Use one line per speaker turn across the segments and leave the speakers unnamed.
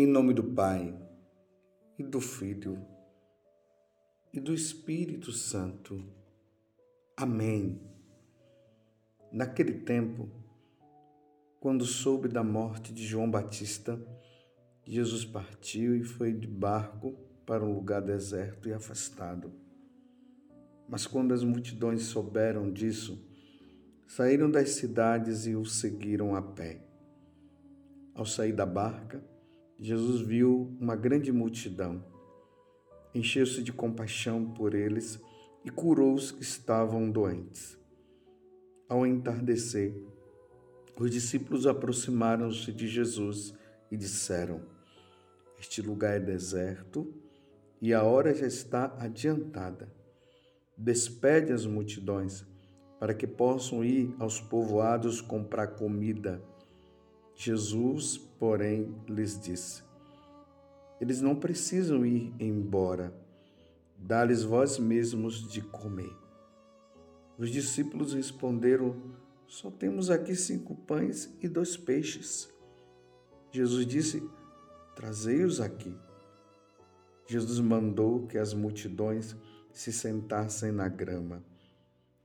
Em nome do Pai, e do Filho, e do Espírito Santo. Amém. Naquele tempo, quando soube da morte de João Batista, Jesus partiu e foi de barco para um lugar deserto e afastado. Mas quando as multidões souberam disso, saíram das cidades e o seguiram a pé. Ao sair da barca, Jesus viu uma grande multidão. Encheu-se de compaixão por eles e curou os que estavam doentes. Ao entardecer, os discípulos aproximaram-se de Jesus e disseram: Este lugar é deserto e a hora já está adiantada. Despede as multidões para que possam ir aos povoados comprar comida. Jesus, porém, lhes disse: Eles não precisam ir embora. Dá-lhes vós mesmos de comer. Os discípulos responderam: Só temos aqui cinco pães e dois peixes. Jesus disse: Trazei-os aqui. Jesus mandou que as multidões se sentassem na grama.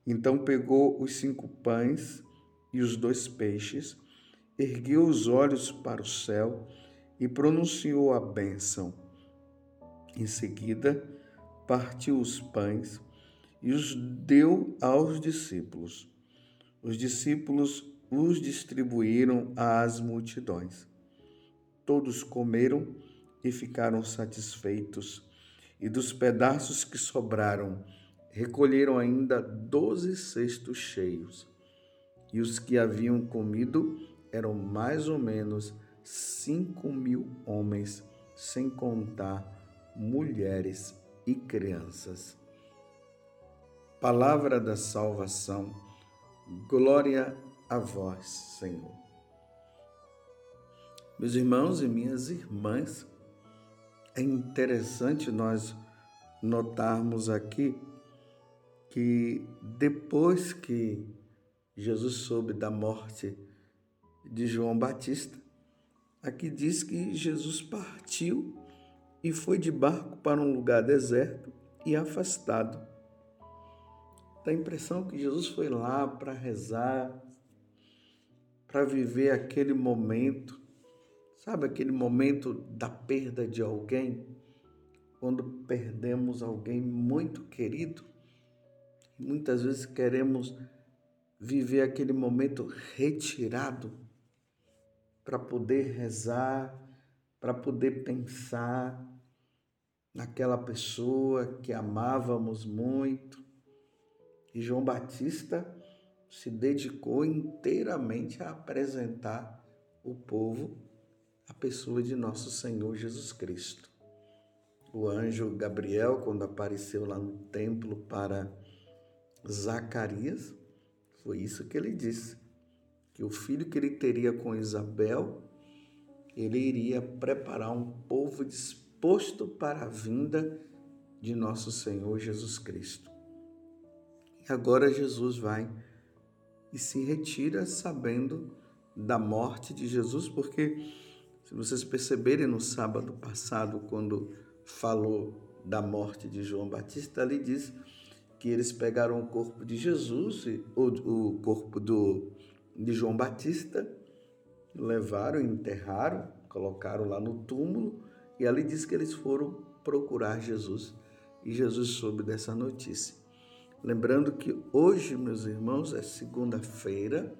Então pegou os cinco pães e os dois peixes ergueu os olhos para o céu e pronunciou a bênção. Em seguida, partiu os pães e os deu aos discípulos. Os discípulos os distribuíram às multidões. Todos comeram e ficaram satisfeitos, e dos pedaços que sobraram, recolheram ainda doze cestos cheios. E os que haviam comido eram mais ou menos cinco mil homens, sem contar mulheres e crianças. Palavra da salvação, glória a vós, Senhor. Meus irmãos e minhas irmãs, é interessante nós notarmos aqui que depois que Jesus soube da morte de João Batista, aqui diz que Jesus partiu e foi de barco para um lugar deserto e afastado. Dá a impressão que Jesus foi lá para rezar, para viver aquele momento, sabe aquele momento da perda de alguém, quando perdemos alguém muito querido. Muitas vezes queremos viver aquele momento retirado para poder rezar, para poder pensar naquela pessoa que amávamos muito. E João Batista se dedicou inteiramente a apresentar o povo a pessoa de nosso Senhor Jesus Cristo. O anjo Gabriel, quando apareceu lá no templo para Zacarias, foi isso que ele disse que o filho que ele teria com Isabel, ele iria preparar um povo disposto para a vinda de nosso Senhor Jesus Cristo. E agora Jesus vai e se retira sabendo da morte de Jesus, porque se vocês perceberem no sábado passado, quando falou da morte de João Batista, ali diz que eles pegaram o corpo de Jesus, o, o corpo do de João Batista, levaram, enterraram, colocaram lá no túmulo e ali diz que eles foram procurar Jesus e Jesus soube dessa notícia. Lembrando que hoje, meus irmãos, é segunda-feira.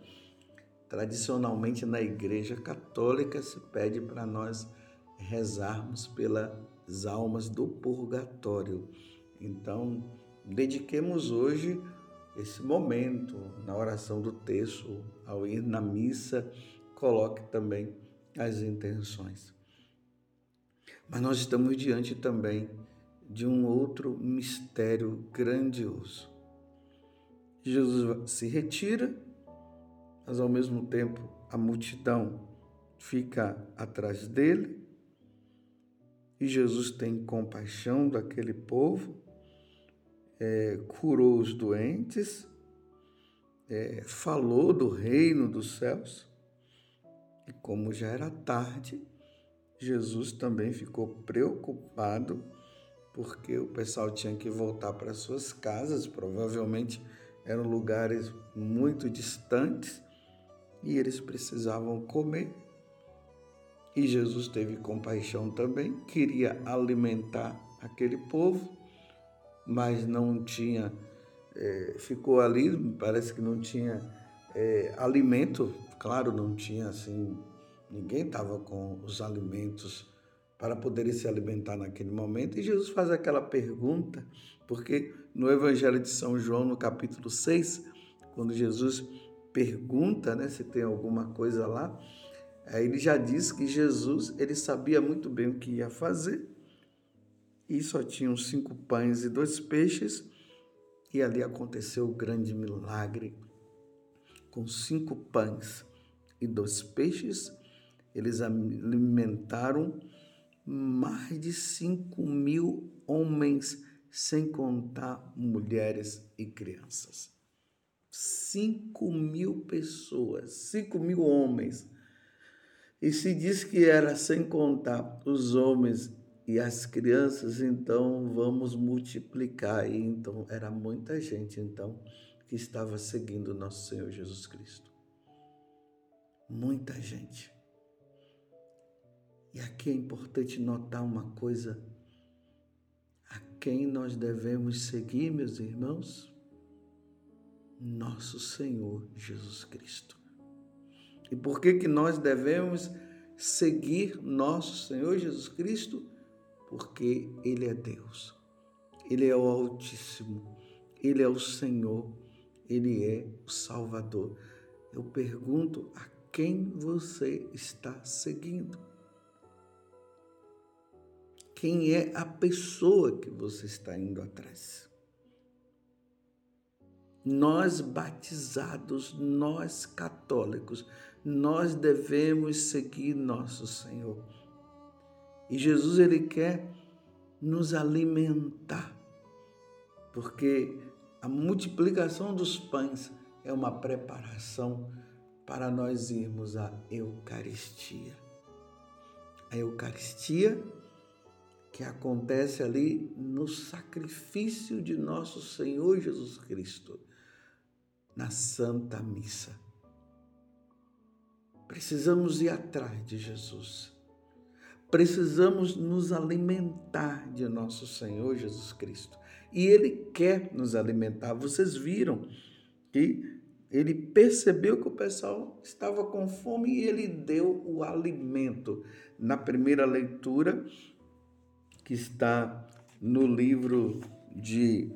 Tradicionalmente na Igreja Católica se pede para nós rezarmos pelas almas do purgatório. Então, dediquemos hoje esse momento na oração do texto, ao ir na missa, coloque também as intenções. Mas nós estamos diante também de um outro mistério grandioso. Jesus se retira, mas ao mesmo tempo a multidão fica atrás dele, e Jesus tem compaixão daquele povo é, curou os doentes, é, falou do reino dos céus. E como já era tarde, Jesus também ficou preocupado porque o pessoal tinha que voltar para suas casas, provavelmente eram lugares muito distantes e eles precisavam comer. E Jesus teve compaixão também, queria alimentar aquele povo, mas não tinha, é, ficou ali, parece que não tinha é, alimento, claro, não tinha assim, ninguém estava com os alimentos para poderem se alimentar naquele momento. E Jesus faz aquela pergunta, porque no Evangelho de São João, no capítulo 6, quando Jesus pergunta né, se tem alguma coisa lá, ele já diz que Jesus ele sabia muito bem o que ia fazer e só tinham cinco pães e dois peixes. E ali aconteceu o grande milagre. Com cinco pães e dois peixes eles alimentaram mais de cinco mil homens sem contar mulheres e crianças. 5 mil pessoas, 5 mil homens. E se diz que era sem contar os homens e as crianças, então vamos multiplicar. E então era muita gente então que estava seguindo nosso Senhor Jesus Cristo. Muita gente. E aqui é importante notar uma coisa: a quem nós devemos seguir, meus irmãos? nosso Senhor Jesus Cristo. E por que que nós devemos seguir nosso Senhor Jesus Cristo? Porque ele é Deus. Ele é o Altíssimo. Ele é o Senhor. Ele é o Salvador. Eu pergunto a quem você está seguindo? Quem é a pessoa que você está indo atrás? Nós batizados, nós católicos, nós devemos seguir nosso Senhor. E Jesus ele quer nos alimentar, porque a multiplicação dos pães é uma preparação para nós irmos à Eucaristia. A Eucaristia que acontece ali no sacrifício de nosso Senhor Jesus Cristo na Santa Missa. Precisamos ir atrás de Jesus. Precisamos nos alimentar de nosso Senhor Jesus Cristo. E Ele quer nos alimentar. Vocês viram que ele percebeu que o pessoal estava com fome e ele deu o alimento. Na primeira leitura, que está no livro de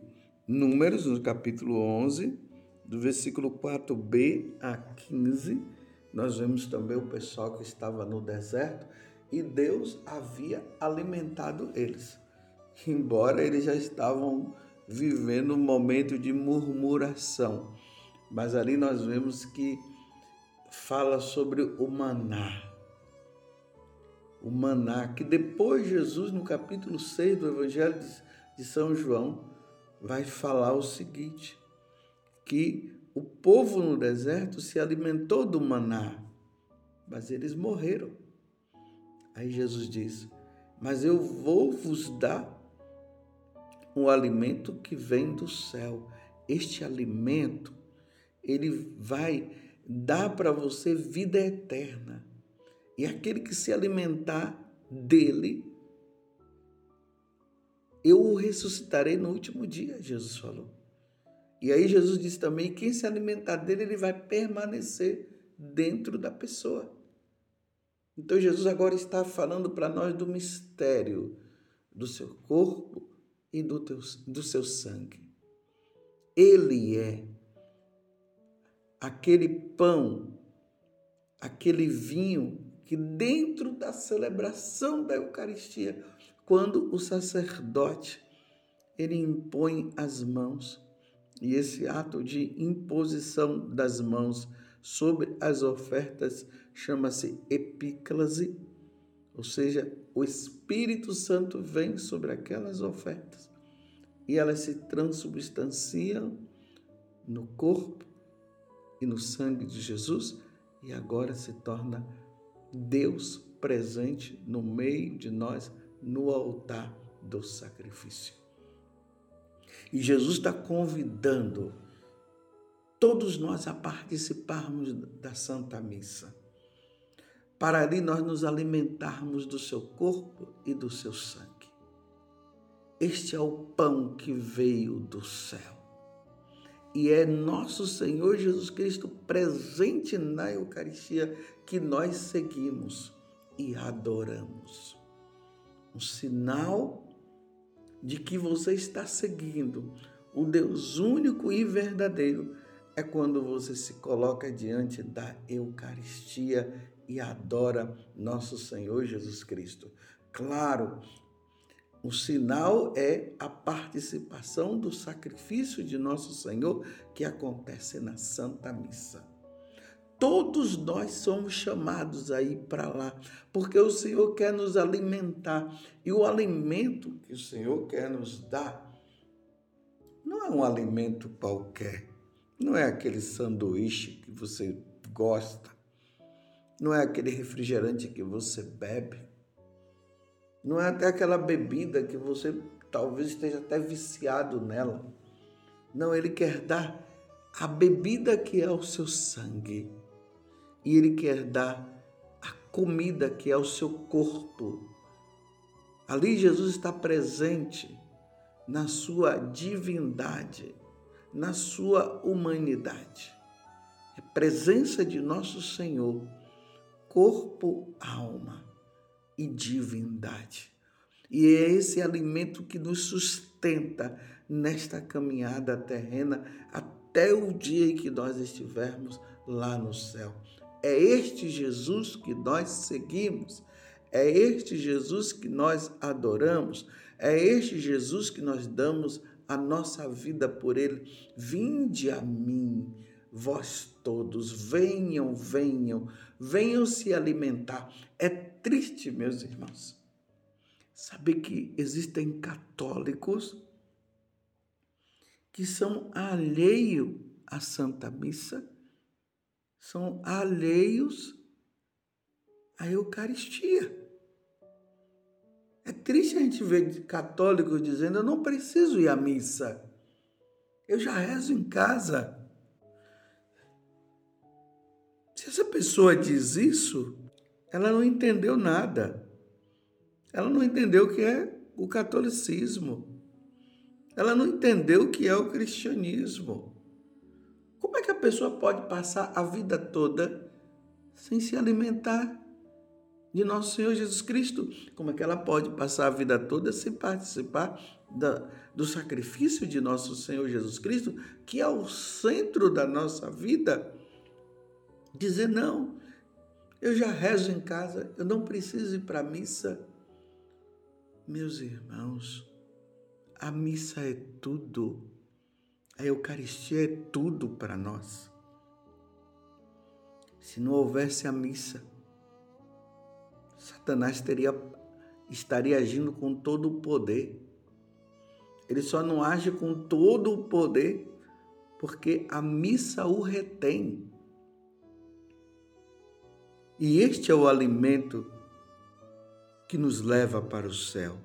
Números, no capítulo 11, do versículo 4b a 15, nós vemos também o pessoal que estava no deserto e Deus havia alimentado eles. Embora eles já estavam vivendo um momento de murmuração. Mas ali nós vemos que fala sobre o maná. O maná, que depois Jesus, no capítulo 6 do Evangelho de São João, vai falar o seguinte: que o povo no deserto se alimentou do maná, mas eles morreram. Aí Jesus diz: Mas eu vou vos dar um alimento que vem do céu. Este alimento, ele vai dar para você vida eterna. E aquele que se alimentar dele, eu o ressuscitarei no último dia, Jesus falou. E aí Jesus disse também: quem se alimentar dele, ele vai permanecer dentro da pessoa. Então Jesus agora está falando para nós do mistério do seu corpo e do, teu, do seu sangue. Ele é aquele pão, aquele vinho que dentro da celebração da Eucaristia, quando o sacerdote ele impõe as mãos, e esse ato de imposição das mãos sobre as ofertas chama-se epíclase, ou seja, o Espírito Santo vem sobre aquelas ofertas e elas se transubstanciam no corpo e no sangue de Jesus e agora se torna Deus presente no meio de nós, no altar do sacrifício. E Jesus está convidando todos nós a participarmos da Santa Missa, para ali nós nos alimentarmos do seu corpo e do seu sangue. Este é o pão que veio do céu. E é nosso Senhor Jesus Cristo presente na Eucaristia que nós seguimos e adoramos. Um sinal de que você está seguindo o Deus único e verdadeiro é quando você se coloca diante da Eucaristia e adora nosso Senhor Jesus Cristo. Claro, o sinal é a participação do sacrifício de nosso Senhor que acontece na Santa Missa. Todos nós somos chamados aí para lá, porque o Senhor quer nos alimentar. E o alimento que o Senhor quer nos dar não é um alimento qualquer não é aquele sanduíche que você gosta. Não é aquele refrigerante que você bebe. Não é até aquela bebida que você talvez esteja até viciado nela. Não, ele quer dar a bebida que é o seu sangue. E ele quer dar a comida que é o seu corpo. Ali Jesus está presente na sua divindade na sua humanidade. É presença de nosso Senhor, corpo, alma e divindade. E é esse alimento que nos sustenta nesta caminhada terrena até o dia em que nós estivermos lá no céu. É este Jesus que nós seguimos, é este Jesus que nós adoramos, é este Jesus que nós damos a nossa vida por Ele. Vinde a mim, vós todos, venham, venham, venham se alimentar. É triste, meus irmãos, saber que existem católicos que são alheios à Santa Missa, são alheios à Eucaristia. É triste a gente ver católicos dizendo: eu não preciso ir à missa, eu já rezo em casa. Se essa pessoa diz isso, ela não entendeu nada. Ela não entendeu o que é o catolicismo. Ela não entendeu o que é o cristianismo. Como é que a pessoa pode passar a vida toda sem se alimentar de nosso Senhor Jesus Cristo. Como é que ela pode passar a vida toda sem participar da, do sacrifício de nosso Senhor Jesus Cristo, que é o centro da nossa vida? Dizer, não, eu já rezo em casa, eu não preciso ir para a missa. Meus irmãos, a missa é tudo, a Eucaristia é tudo para nós. Se não houvesse a missa, Satanás teria, estaria agindo com todo o poder. Ele só não age com todo o poder porque a missa o retém. E este é o alimento que nos leva para o céu.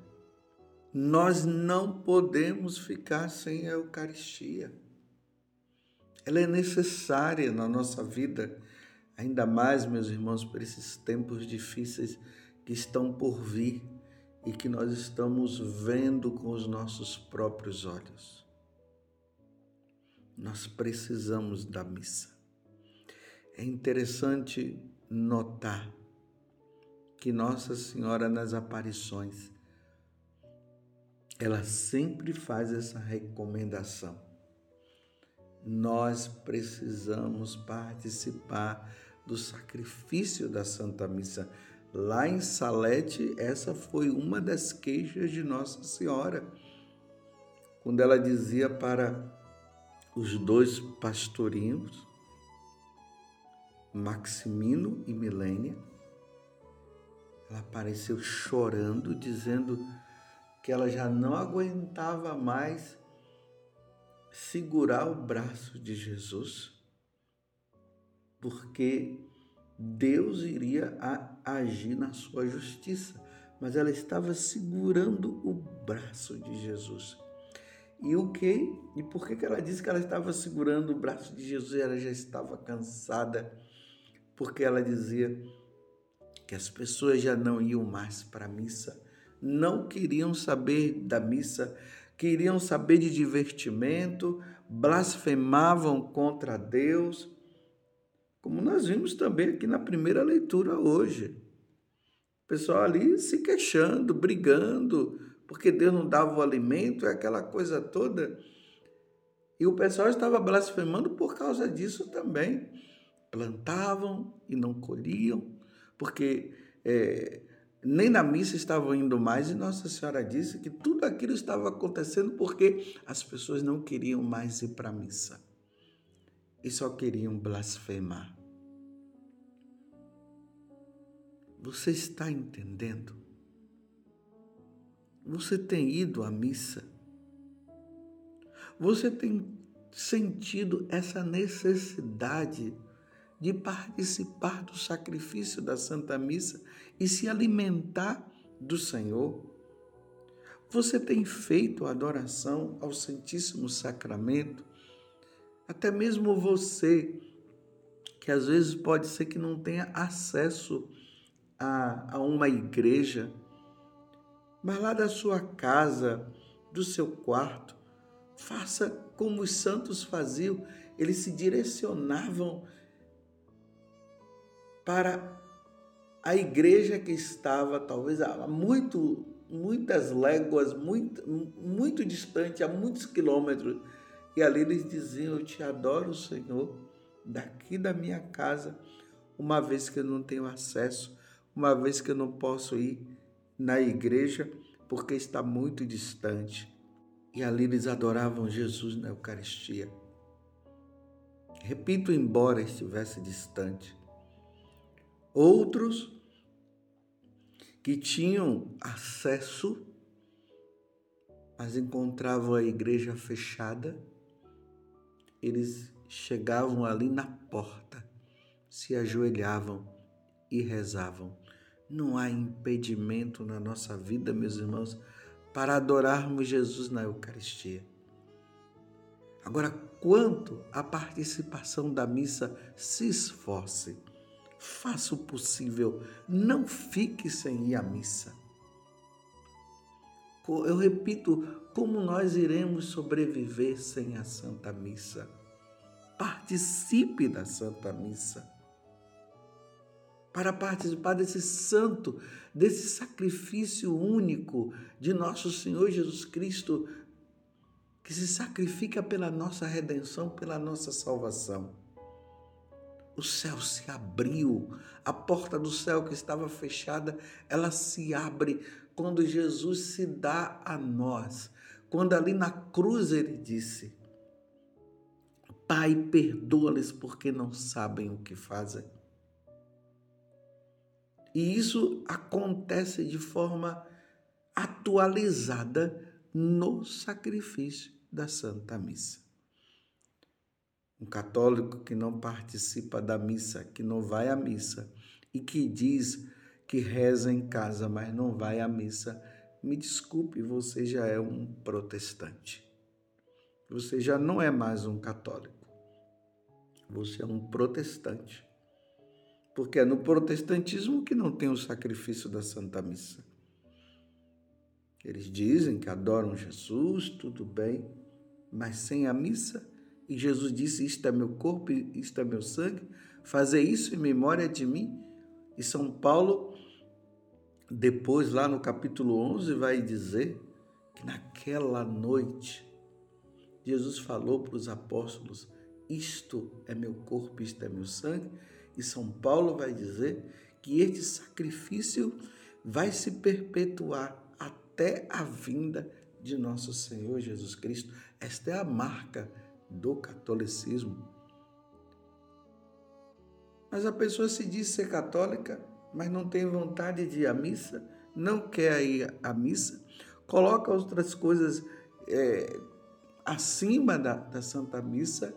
Nós não podemos ficar sem a Eucaristia. Ela é necessária na nossa vida Ainda mais, meus irmãos, por esses tempos difíceis que estão por vir e que nós estamos vendo com os nossos próprios olhos. Nós precisamos da missa. É interessante notar que Nossa Senhora nas aparições ela sempre faz essa recomendação nós precisamos participar do sacrifício da Santa Missa. Lá em Salete, essa foi uma das queixas de Nossa Senhora, quando ela dizia para os dois pastorinhos, Maximino e Milênia, ela apareceu chorando, dizendo que ela já não aguentava mais segurar o braço de Jesus, porque Deus iria agir na sua justiça, mas ela estava segurando o braço de Jesus. E o que? E por que ela disse que ela estava segurando o braço de Jesus? Ela já estava cansada, porque ela dizia que as pessoas já não iam mais para a missa, não queriam saber da missa, queriam saber de divertimento, blasfemavam contra Deus, como nós vimos também aqui na primeira leitura hoje. O pessoal ali se queixando, brigando, porque Deus não dava o alimento, aquela coisa toda. E o pessoal estava blasfemando por causa disso também. Plantavam e não colhiam, porque é, nem na missa estavam indo mais, e Nossa Senhora disse que tudo aquilo estava acontecendo porque as pessoas não queriam mais ir para a missa e só queriam blasfemar. Você está entendendo? Você tem ido à missa? Você tem sentido essa necessidade de participar do sacrifício da Santa Missa e se alimentar do Senhor? Você tem feito adoração ao Santíssimo Sacramento? Até mesmo você, que às vezes pode ser que não tenha acesso a, a uma igreja, mas lá da sua casa, do seu quarto, faça como os santos faziam, eles se direcionavam para a igreja que estava talvez a muito, muitas léguas, muito, muito distante, a muitos quilômetros. E ali eles diziam: Eu te adoro, Senhor, daqui da minha casa, uma vez que eu não tenho acesso, uma vez que eu não posso ir na igreja, porque está muito distante. E ali eles adoravam Jesus na Eucaristia. Repito, embora estivesse distante. Outros que tinham acesso, mas encontravam a igreja fechada, eles chegavam ali na porta, se ajoelhavam e rezavam. Não há impedimento na nossa vida, meus irmãos, para adorarmos Jesus na Eucaristia. Agora, quanto à participação da missa, se esforce Faça o possível, não fique sem ir à missa. Eu repito, como nós iremos sobreviver sem a Santa Missa? Participe da Santa Missa. Para participar desse santo, desse sacrifício único de nosso Senhor Jesus Cristo, que se sacrifica pela nossa redenção, pela nossa salvação o céu se abriu, a porta do céu que estava fechada, ela se abre quando Jesus se dá a nós. Quando ali na cruz ele disse: Pai, perdoa-lhes porque não sabem o que fazem. E isso acontece de forma atualizada no sacrifício da Santa Missa. Um católico que não participa da missa, que não vai à missa e que diz que reza em casa, mas não vai à missa, me desculpe, você já é um protestante. Você já não é mais um católico. Você é um protestante. Porque é no protestantismo que não tem o sacrifício da Santa Missa. Eles dizem que adoram Jesus, tudo bem, mas sem a missa e Jesus disse: Isto é meu corpo, isto é meu sangue, fazer isso em memória de mim. E São Paulo, depois, lá no capítulo 11, vai dizer que naquela noite, Jesus falou para os apóstolos: Isto é meu corpo, isto é meu sangue. E São Paulo vai dizer que este sacrifício vai se perpetuar até a vinda de nosso Senhor Jesus Cristo. Esta é a marca do catolicismo. Mas a pessoa se diz ser católica, mas não tem vontade de ir à missa, não quer ir à missa, coloca outras coisas é, acima da, da Santa Missa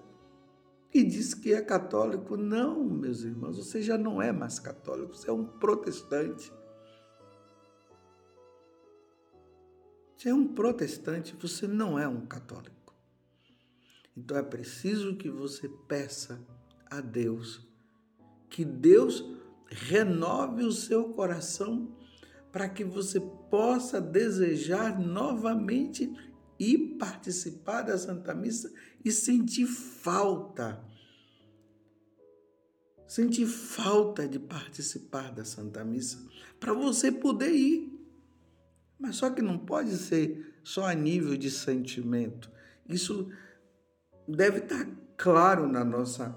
e diz que é católico. Não, meus irmãos, você já não é mais católico, você é um protestante. Você é um protestante, você não é um católico. Então é preciso que você peça a Deus que Deus renove o seu coração para que você possa desejar novamente e participar da Santa Missa e sentir falta. Sentir falta de participar da Santa Missa para você poder ir. Mas só que não pode ser só a nível de sentimento. Isso deve estar claro na nossa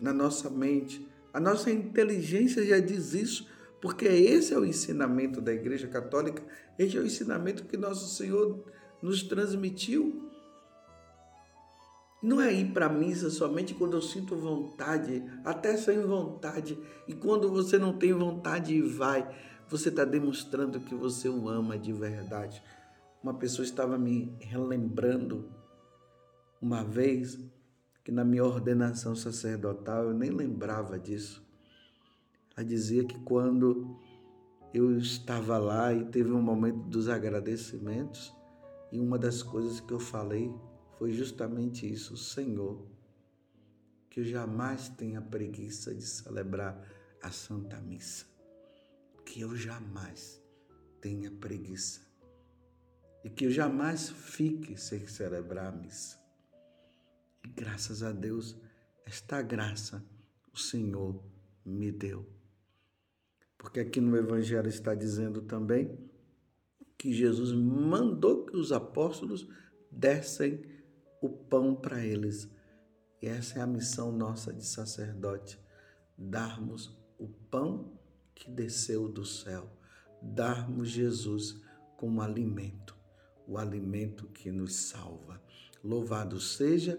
na nossa mente. A nossa inteligência já diz isso, porque esse é o ensinamento da Igreja Católica, esse é o ensinamento que nosso Senhor nos transmitiu. Não é ir para a missa somente quando eu sinto vontade, até sem vontade. E quando você não tem vontade e vai, você está demonstrando que você o ama de verdade. Uma pessoa estava me relembrando uma vez que na minha ordenação sacerdotal eu nem lembrava disso. Ela dizia que quando eu estava lá e teve um momento dos agradecimentos, e uma das coisas que eu falei foi justamente isso, Senhor, que eu jamais tenha preguiça de celebrar a Santa Missa, que eu jamais tenha preguiça e que eu jamais fique sem celebrar a missa. E graças a Deus, esta graça o Senhor me deu. Porque aqui no Evangelho está dizendo também que Jesus mandou que os apóstolos dessem o pão para eles. E essa é a missão nossa de sacerdote: darmos o pão que desceu do céu, darmos Jesus como alimento, o alimento que nos salva. Louvado seja